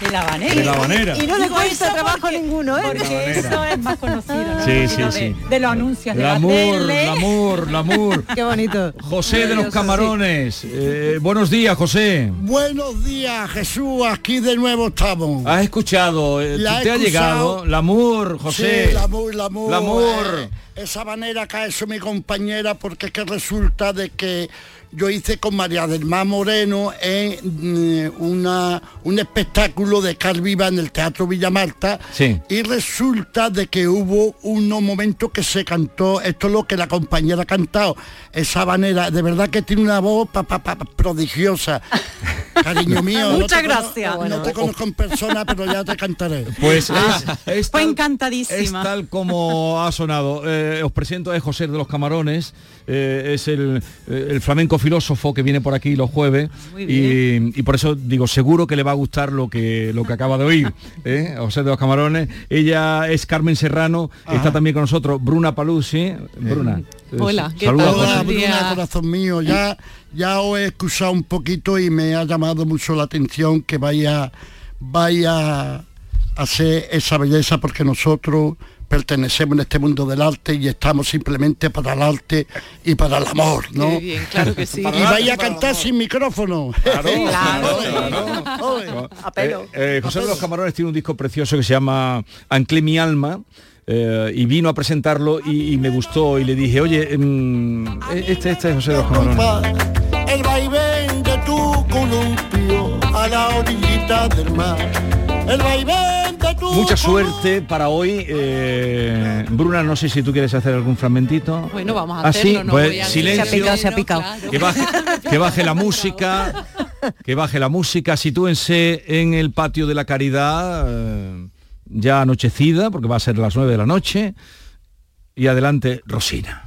De la Habanera. De la Habanera. Y no le cuesta trabajo ninguno, ¿eh? Porque eso es más conocido, ¿no? Sí, sí, De- sí. De los anuncios de la L'amour, tele. l'amour, l'amour. Qué bonito. José de los Camarones. Eh, buenos días, José. Buenos días, Jesús. Aquí de nuevo estamos. ¿Has escuchado? eh, La ¿Te ha llegado? L'amour, José. Sí, l'amour, l'amour. L'amour. eh, esa manera que ha hecho mi compañera, porque es que resulta de que yo hice con María del Mar Moreno en mm, una, un espectáculo de Car Viva en el Teatro Villa Marta Sí. y resulta de que hubo unos momentos que se cantó, esto es lo que la compañera ha cantado, esa manera, de verdad que tiene una voz pa, pa, pa, prodigiosa. Cariño mío, no Muchas cono- gracias. No te conozco en persona, pero ya te cantaré. Pues es, es Fue tal- encantadísima. Es tal como ha sonado. Eh, os presento a José de los Camarones. eh, es el, eh, el flamenco filósofo que viene por aquí los jueves. Y, y por eso digo, seguro que le va a gustar lo que, lo que acaba de oír. ¿eh? José de los Camarones. Ella es Carmen Serrano. Está también con nosotros Bruna Paluzzi. Bruna. eh, Hola, ¿qué saluda, Hola. Bruna, corazón mío. Ya, ya os he excusado un poquito y me ha llamado mucho la atención que vaya, vaya a hacer esa belleza porque nosotros pertenecemos en este mundo del arte y estamos simplemente para el arte y para el amor, ¿no? Qué bien, claro que sí. y vaya a cantar sin micrófono. Eh, eh, José de los Camarones tiene un disco precioso que se llama Anclé mi alma. eh, y vino a presentarlo y, y me gustó y le dije, oye, mm, este, este es José de los Camarones. El vaivén de tu columpio a la orillita del mar. El vaivén Mucha suerte para hoy. eh, Bruna, no sé si tú quieres hacer algún fragmentito. Bueno, vamos a ¿Ah, sí? hacerlo, no Pues voy a- silencio. Se ha picado, se ha picado. Que baje, que baje la música, que baje la música, sitúense en el patio de la caridad, eh, ya anochecida, porque va a ser las 9 de la noche. Y adelante, Rosina.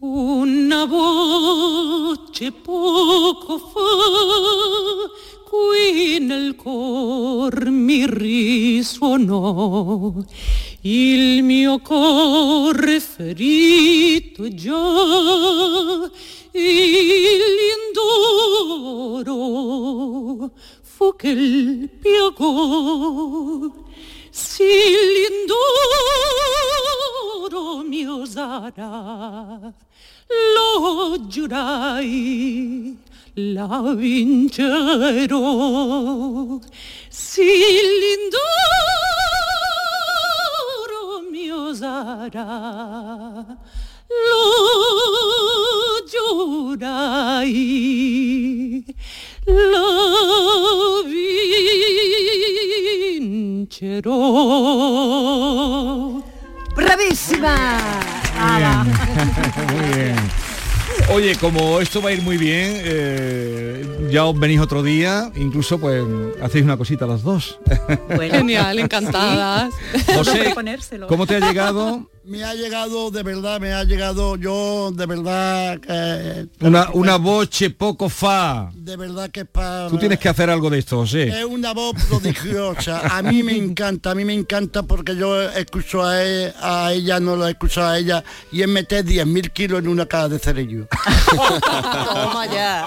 Una voce poco fa qui nel cor mi risuonò il mio cuore ferito già l'indoro fu che il piagò sì l'indoro mio sarà lo giurai la vincerò sì l'indoro mio sarà lo giurai la vincerò ¡Bravísima! Muy bien. Oye, como esto va a ir muy bien, eh, ya os venís otro día, incluso pues hacéis una cosita las dos. Genial, encantadas. José, ¿cómo te ha llegado? Me ha llegado, de verdad, me ha llegado yo, de verdad, que, Una, una voce poco fa. de verdad que es para... Tú tienes que hacer algo de esto, José. Es una voz prodigiosa. A mí me encanta, a mí me encanta porque yo escucho a, e- a ella, no la escucho a ella, y es meter 10.000 kilos en una caja de cerillo. Toma ya.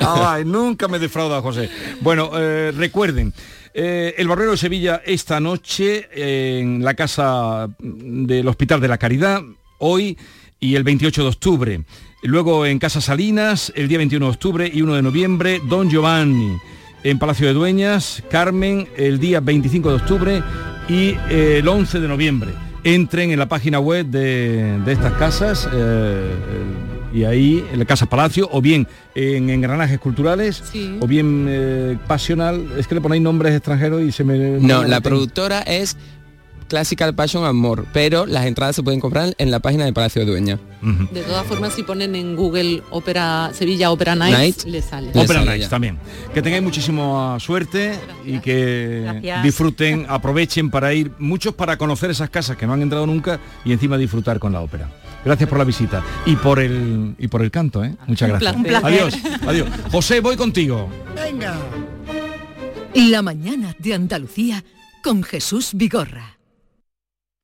Ay, nunca me defrauda José. Bueno, eh, recuerden, eh, el Barbero de Sevilla esta noche en la casa del Hospital de la Caridad, hoy y el 28 de octubre. Luego en Casa Salinas, el día 21 de octubre y 1 de noviembre, Don Giovanni. En Palacio de Dueñas, Carmen, el día 25 de octubre y eh, el 11 de noviembre. Entren en la página web de, de estas casas. eh, y ahí en la Casa Palacio o bien en engranajes culturales Sí. o bien eh, pasional es que le ponéis nombres extranjeros y se me No, la productora es Classical Passion Amor, pero las entradas se pueden comprar en la página de Palacio de Dueña. De todas formas, si ponen en Google Ópera Sevilla Ópera Nights, Night. le sale. Opera Nights también. Que tengáis muchísima suerte y que Gracias. disfruten, aprovechen para ir, muchos para conocer esas casas que no han entrado nunca y encima disfrutar con la ópera. Gracias por la visita y por el y por el canto, ¿eh? Muchas Un gracias. placer. Adiós, adiós. José, voy contigo. Venga. La mañana de Andalucía con Jesús Vigorra.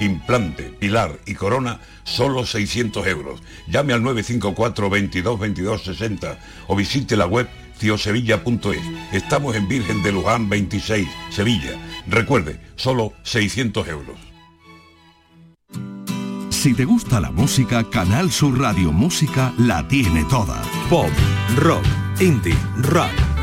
Implante, pilar y corona, solo 600 euros. Llame al 954 22 22 60 o visite la web ciosevilla.es. Estamos en Virgen de Luján 26, Sevilla. Recuerde, solo 600 euros. Si te gusta la música, Canal Sur Radio Música la tiene toda. Pop, rock, indie, rap,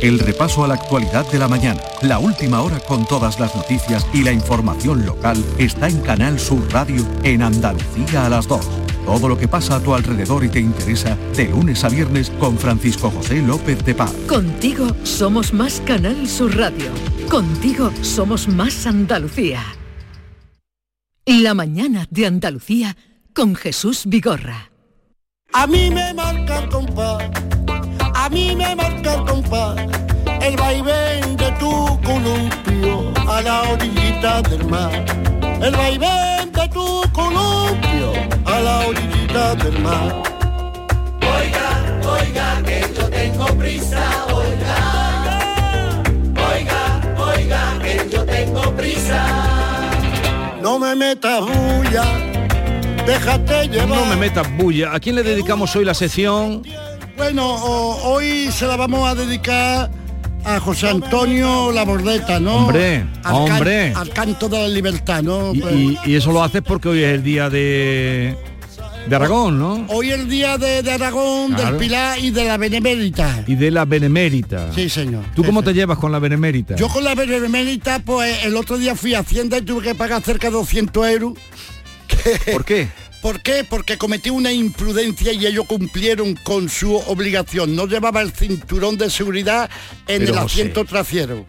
El repaso a la actualidad de la mañana, la última hora con todas las noticias y la información local está en Canal Sur Radio en Andalucía a las 2. Todo lo que pasa a tu alrededor y te interesa de lunes a viernes con Francisco José López de Paz. Contigo somos más Canal Sur Radio. Contigo somos más Andalucía. La mañana de Andalucía con Jesús Vigorra. A mí me marca el compás, a mí me marca el compás, el vaivén de tu columpio a la orillita del mar. El vaivén de tu columpio a la orillita del mar. Oiga, oiga, que yo tengo prisa, oiga. Oiga, oiga, que yo tengo prisa. No me metas bulla, déjate llevar. No me metas bulla. ¿A quién le dedicamos hoy la sección? Bueno, o- hoy se la vamos a dedicar a José Antonio Labordeta, ¿no? Hombre, Al can- hombre. al canto de la libertad, ¿no? Y, Pues, y- y eso lo haces porque hoy es el día de, de Aragón, ¿no? Hoy el día de, de Aragón, Claro. del Pilar y de la Benemérita. Y de la Benemérita. Sí, señor. ¿Tú cómo Sí, te llevas con la Benemérita? Yo con la Benemérita, pues el otro día fui a Hacienda y tuve que pagar cerca de 200 euros. ¿Por qué? ¿Por qué? Porque cometí una imprudencia y ellos cumplieron con su obligación. No llevaba el cinturón de seguridad en Pero, el José. asiento trasero.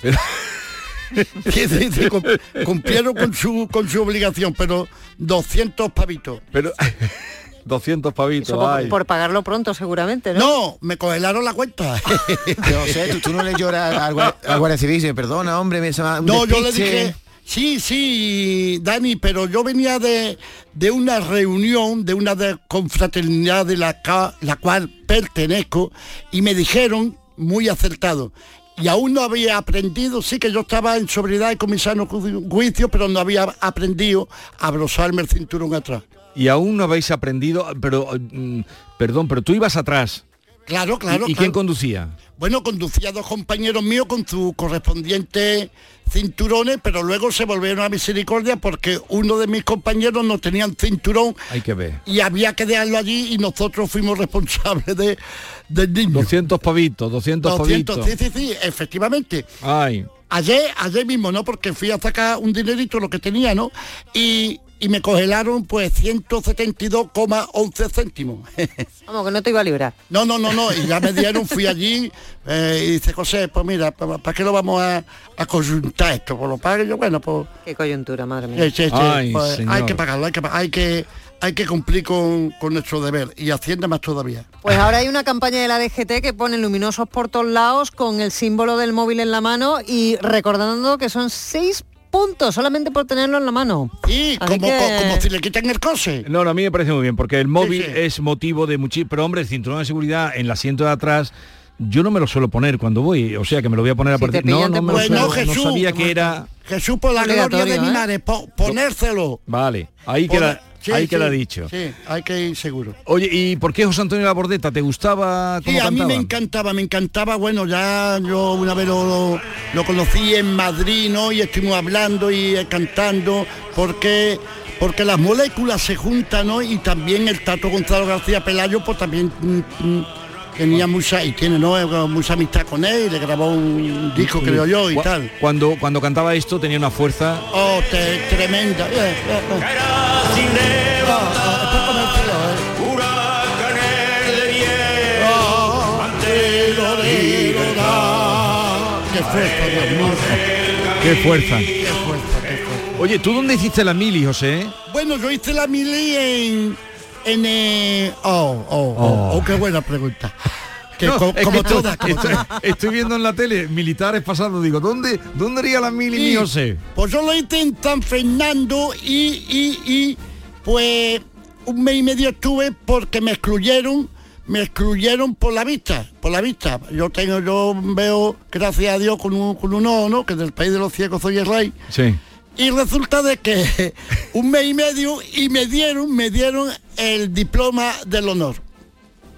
Sí, sí, sí, cum- cumplieron con su con su obligación, pero 200 pavitos. Pero 200 pavitos, por, por pagarlo pronto seguramente, ¿no? No, me congelaron la cuenta. No sé, tú, tú no le lloras al, guar- al Guardia Civil perdona, hombre, me No, yo le despiste". dije, sí, sí, Dani, pero yo venía de, de una reunión, de una de confraternidad de la, la cual pertenezco, y me dijeron, muy acertado, y aún no había aprendido, sí que yo estaba en sobriedad y con mi sano ju- juicio, pero no había aprendido a abroçarme el cinturón atrás. Y aún no habéis aprendido, pero mm, perdón, pero tú ibas atrás. Claro, claro. ¿Y, y claro. quién conducía? Bueno, conducía dos compañeros míos con sus correspondientes cinturones, pero luego se volvieron a misericordia porque uno de mis compañeros no tenían cinturón Hay que ver. y había que dejarlo allí y nosotros fuimos responsables de, del niño. 200 pavitos, 200, 200, pavitos. sí, sí, sí, efectivamente. Ay, Ayer, ayer mismo, ¿no? Porque fui a sacar un dinerito, lo que tenía, ¿no? Y, y me congelaron pues 172,11 céntimos. Vamos, que no te iba a librar. No, no, no, no, y ya me dieron, fui allí eh, y dice José, pues mira, ¿para qué lo vamos a, a conjuntar esto? Pues lo pague yo, bueno, pues Qué coyuntura, madre mía. Ay, pues, señor. hay que pagarlo, hay que, hay que, hay que cumplir con, con nuestro deber y Hacienda más todavía. Pues ahora hay una campaña de la DGT que pone luminosos por todos lados con el símbolo del móvil en la mano y recordando que son seis puntos solamente por tenerlo en la mano. Y como, que- co- como si le quitan el coche. no, no, a mí me parece muy bien, porque el móvil sí. es motivo de muchísimo, pero hombre, el cinturón de seguridad en el asiento de atrás, yo no me lo suelo poner cuando voy, o sea que me lo voy a poner a Si partir. No, no me lo Pues suelo, no, no Jesús. sabía que era. Jesús, por la gloria de mi ¿eh? madre, po- ponérselo. Vale, ahí queda, Sí, ahí sí, queda dicho. Sí, hay que ir seguro. Oye, ¿y por qué José Antonio Labordeta? ¿Te gustaba cómo Sí, a mí me encantaba, me encantaba, bueno, ya yo una vez lo, lo- lo conocí en Madrid, ¿no? Y estuvimos hablando y eh, cantando, porque porque las moléculas se juntan, ¿no? Y también el Tato Gonzalo García Pelayo, pues también mm, mm, tenía mucha, y tiene, ¿no? Mucha amistad con él, y le grabó un disco, creo yo, y Cu- tal. Cuando, cuando cantaba esto tenía una fuerza. Oh, te- tremenda. Eh, eh, eh. Ah, fuerza. ¡Qué fuerza! Qué fuerza, qué fuerza. Oye, ¿tú dónde hiciste la mili, José? Bueno, yo hice la mili en... en eh, oh, oh, oh, Oh. oh, qué buena pregunta. Que No, co- es como que todas, como estoy, todas. estoy viendo en la tele militares pasando, digo, ¿dónde, dónde haría la mili mi Sí, José? Pues yo lo hice en San Fernando y, y, y pues un mes y medio estuve porque me excluyeron, me excluyeron por la vista, por la vista. Yo tengo, yo veo, gracias a Dios, con un, con un ojo, ¿no? Que del país de los ciegos soy el rey. Sí. Y resulta de que un mes y medio y me dieron, me dieron el diploma del honor.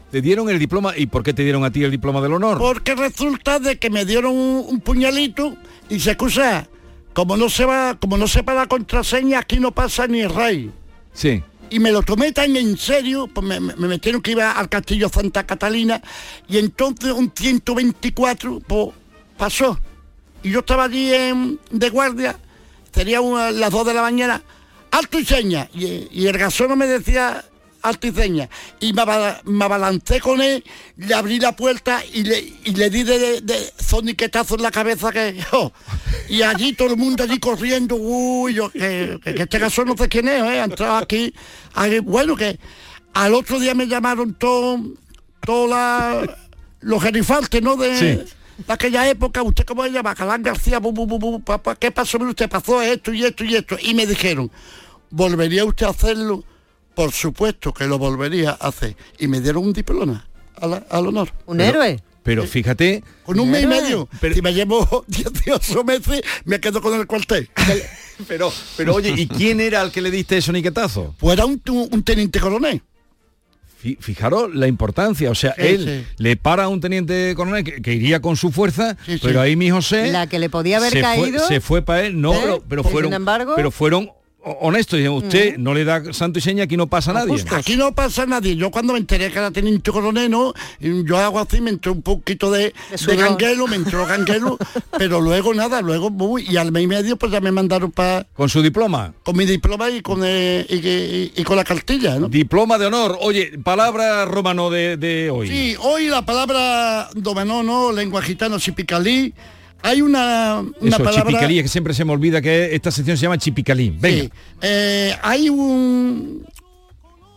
¿Te dieron el diploma? ¿Y por qué te dieron a ti el diploma del honor? Porque resulta de que me dieron un, un puñalito y se excusa, como no se va, como no sepa la contraseña, aquí no pasa ni el rey. Sí. Y me lo tomé tan en serio, pues me, me- me metieron que iba al castillo Santa Catalina y entonces un 124 pues, pasó. Y yo estaba allí en- de guardia, sería una- las 2 de la mañana, alto y seña. Y, el gasón me decía alto y seña. Y me, me abalancé con él, le abrí la puerta y le, y le di de, de, soniquetazo en la cabeza que oh. Y allí todo el mundo allí corriendo, uy, yo, que, este gasón no sé quién es, ¿eh? ha entrado aquí. Bueno, que al otro día me llamaron todos la- los gerifaltes, ¿no? De. De aquella época, ¿usted cómo se llama? Calán García, bu, bu, bu, bu, papá, ¿qué pasó? Usted pasó esto y esto y esto. Y me dijeron, ¿volvería usted a hacerlo? Por supuesto que lo volvería a hacer. Y me dieron un diploma al, al honor. Un héroe. Pero fíjate, Con un mes y medio. Pero- si me llevo 18 meses, me quedo con el cuartel. pero, pero oye, ¿y quién era el que le diste ese niquetazo? Pues era un, un teniente coronel. Fi- Fijaros la importancia, o sea, Sí, él sí. le para a un teniente coronel que, que iría con su fuerza, Sí, pero ahí mi José La que le podía haber se caído. Fue, se fue para él, no, ¿Eh? pero, fueron, embargo- pero fueron ho- honestos. Dijeron, usted no le da santo y seña, aquí no pasa nadie. justo. Aquí no pasa nadie. Yo cuando me enteré que era teniente coronel, ¿no? Y yo hago así, me entró un poquito de, De de, ganguelo, me entró ganguelo, pero luego nada, luego uy, y al mes y medio pues ya me mandaron para Con su diploma. con mi diploma y con eh, y, y- y con la cartilla, ¿no? Diploma de honor. Oye, palabra romano de, de hoy. Sí, hoy la palabra domenó, ¿no? Lengua gitano, chipicalí. Hay una, una Eso, palabra... chipicalí, que siempre se me olvida que esta sección se llama chipicalí. Venga. Sí. Eh, hay un,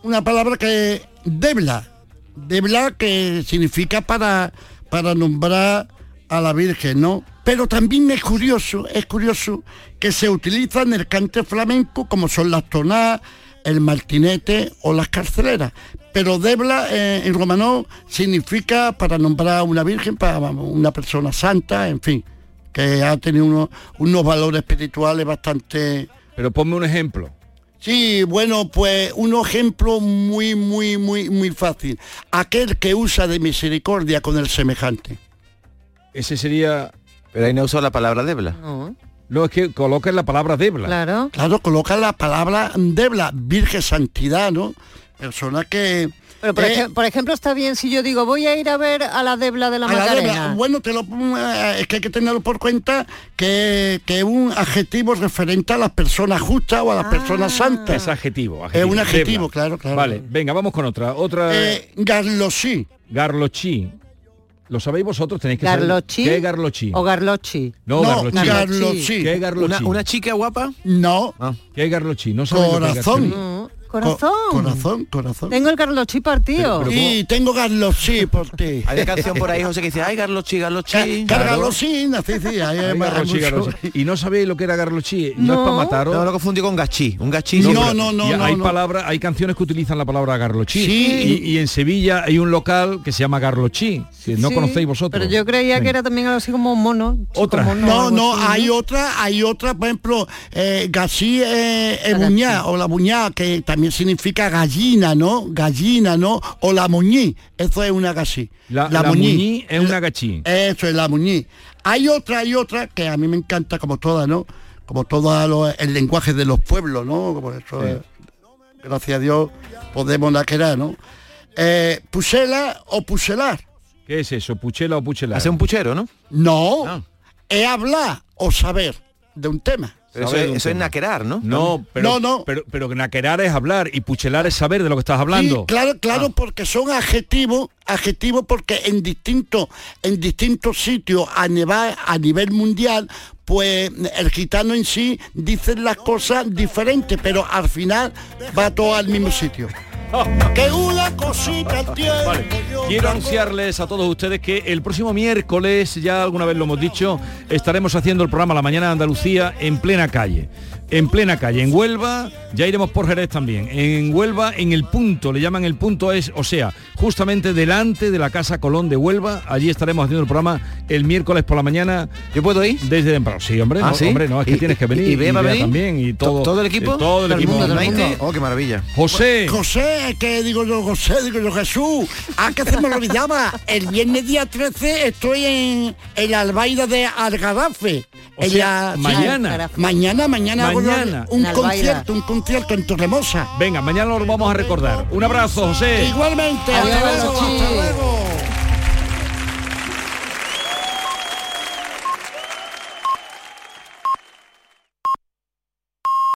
una palabra que debla, debla que significa para, para nombrar a la Virgen, ¿no? Pero también es curioso, es curioso que se utiliza en el cante flamenco como son las tonadas, el martinete o las carceleras. Pero debla eh, en romano significa para nombrar a una virgen, para una persona santa, en fin, que ha tenido unos, unos valores espirituales bastante... Pero ponme un ejemplo. Sí, bueno, pues un ejemplo muy, muy, muy, muy fácil. Aquel que usa de misericordia con el semejante. Ese sería... Pero ahí no usó la palabra debla. No, No, es que coloca la palabra debla. claro. Claro, coloca la palabra debla, virgen santidad, ¿no? Persona que... Pero por, eh, ej- por ejemplo, está bien si yo digo, voy a ir a ver a la Debla de la la Macarena. debla, bueno, te lo, eh, es que hay que tenerlo por cuenta que, que es un adjetivo referente a las personas justas o a las personas santas. Es adjetivo. Es un debla. adjetivo, claro, claro. Vale, venga, vamos con otra. Otra... Eh, garlosí. Garlochi. ¿Lo sabéis vosotros? Tenéis que ¿Garlochi? saber. ¿Qué es garlochi? O Garlochi. No, No, garlochi. garlochi. ¿Qué es garlochi? Una, una chica guapa. No, ¿Qué es garlochi? No sabéis lo que es Corazón. corazón. corazón. Tengo el Carlos Chi partido. y tengo Carlos sí por ti. Hay una canción por ahí, José, que dice, ay, Garlochi, Garlochi. Garlochi, sí, sí, ahí hay Ay, Garlochi, mucho- Garlochi. Y no sabéis lo que era Garlochi. No, es para mataros. No, lo confundí con gachí. Un gachí. No, pero- pero- y hay palabras, hay canciones que utilizan la palabra garlochi. Sí. Y, y en Sevilla hay un local que se llama Garlochi, que no conocéis vosotros. Pero yo creía que era también algo así como mono. Otra. mono, No, no, así, hay otra, hay otra, por ejemplo, eh, gasí eh, eh, buñá, o la buñá, que también significa gallina, ¿no? Gallina, ¿no? O la muñí, eso es una gasí. La, la muñí es una gachí. Eso es la muñí. Hay otra, hay otra que a mí me encanta como toda, ¿no? Como todo el lenguaje de los pueblos, ¿no? Como eso Sí. es- gracias a Dios podemos la querer, ¿no? Eh, pusela o puselar. ¿Qué es eso? ¿Puchela o puchelar? Hace un puchero, ¿no? No, es hablar o saber de un tema. Eso, es, eso es naquerar, ¿no? No, pero, No, no. Pero, pero que naquerar es hablar y puchelar es saber de lo que estás hablando. Sí, claro, claro, porque son adjetivos, adjetivos porque en distintos, en distintos sitios a nivel, a nivel mundial, pues el gitano en sí dice las cosas diferentes, pero al final va todo al mismo sitio. Que una cosita Quiero anunciarles a todos ustedes que el próximo miércoles, ya alguna vez lo hemos dicho, estaremos haciendo el programa La Mañana de Andalucía en plena calle. En plena calle, en Huelva, ya iremos por Jerez también. En Huelva, en el punto, le llaman el punto es, o sea, justamente delante de la Casa Colón de Huelva, allí estaremos haciendo el programa el miércoles por la mañana. ¿Yo puedo ir? Desde temprano. Sí, hombre, ¿Ah, no, sí? hombre, no, es que ¿Y- tienes que y- venir. y Bea va a Bea también y todo. ¿Todo el equipo? eh, todo el Todo el equipo. mundo, todo el mundo. Oh, qué maravilla. José. José, que digo yo, José, digo yo, Jesús. Ah, que se me olvidaba. El viernes día 13 estoy en, la albaida de Algarafe. O sea, la- mañana. sí, mañana, mañana. Mañana. Un concierto, un concierto en Torremosa. Venga, mañana lo vamos a recordar. Un abrazo, José. Igualmente, Adiós, hasta luego, Chi. hasta luego.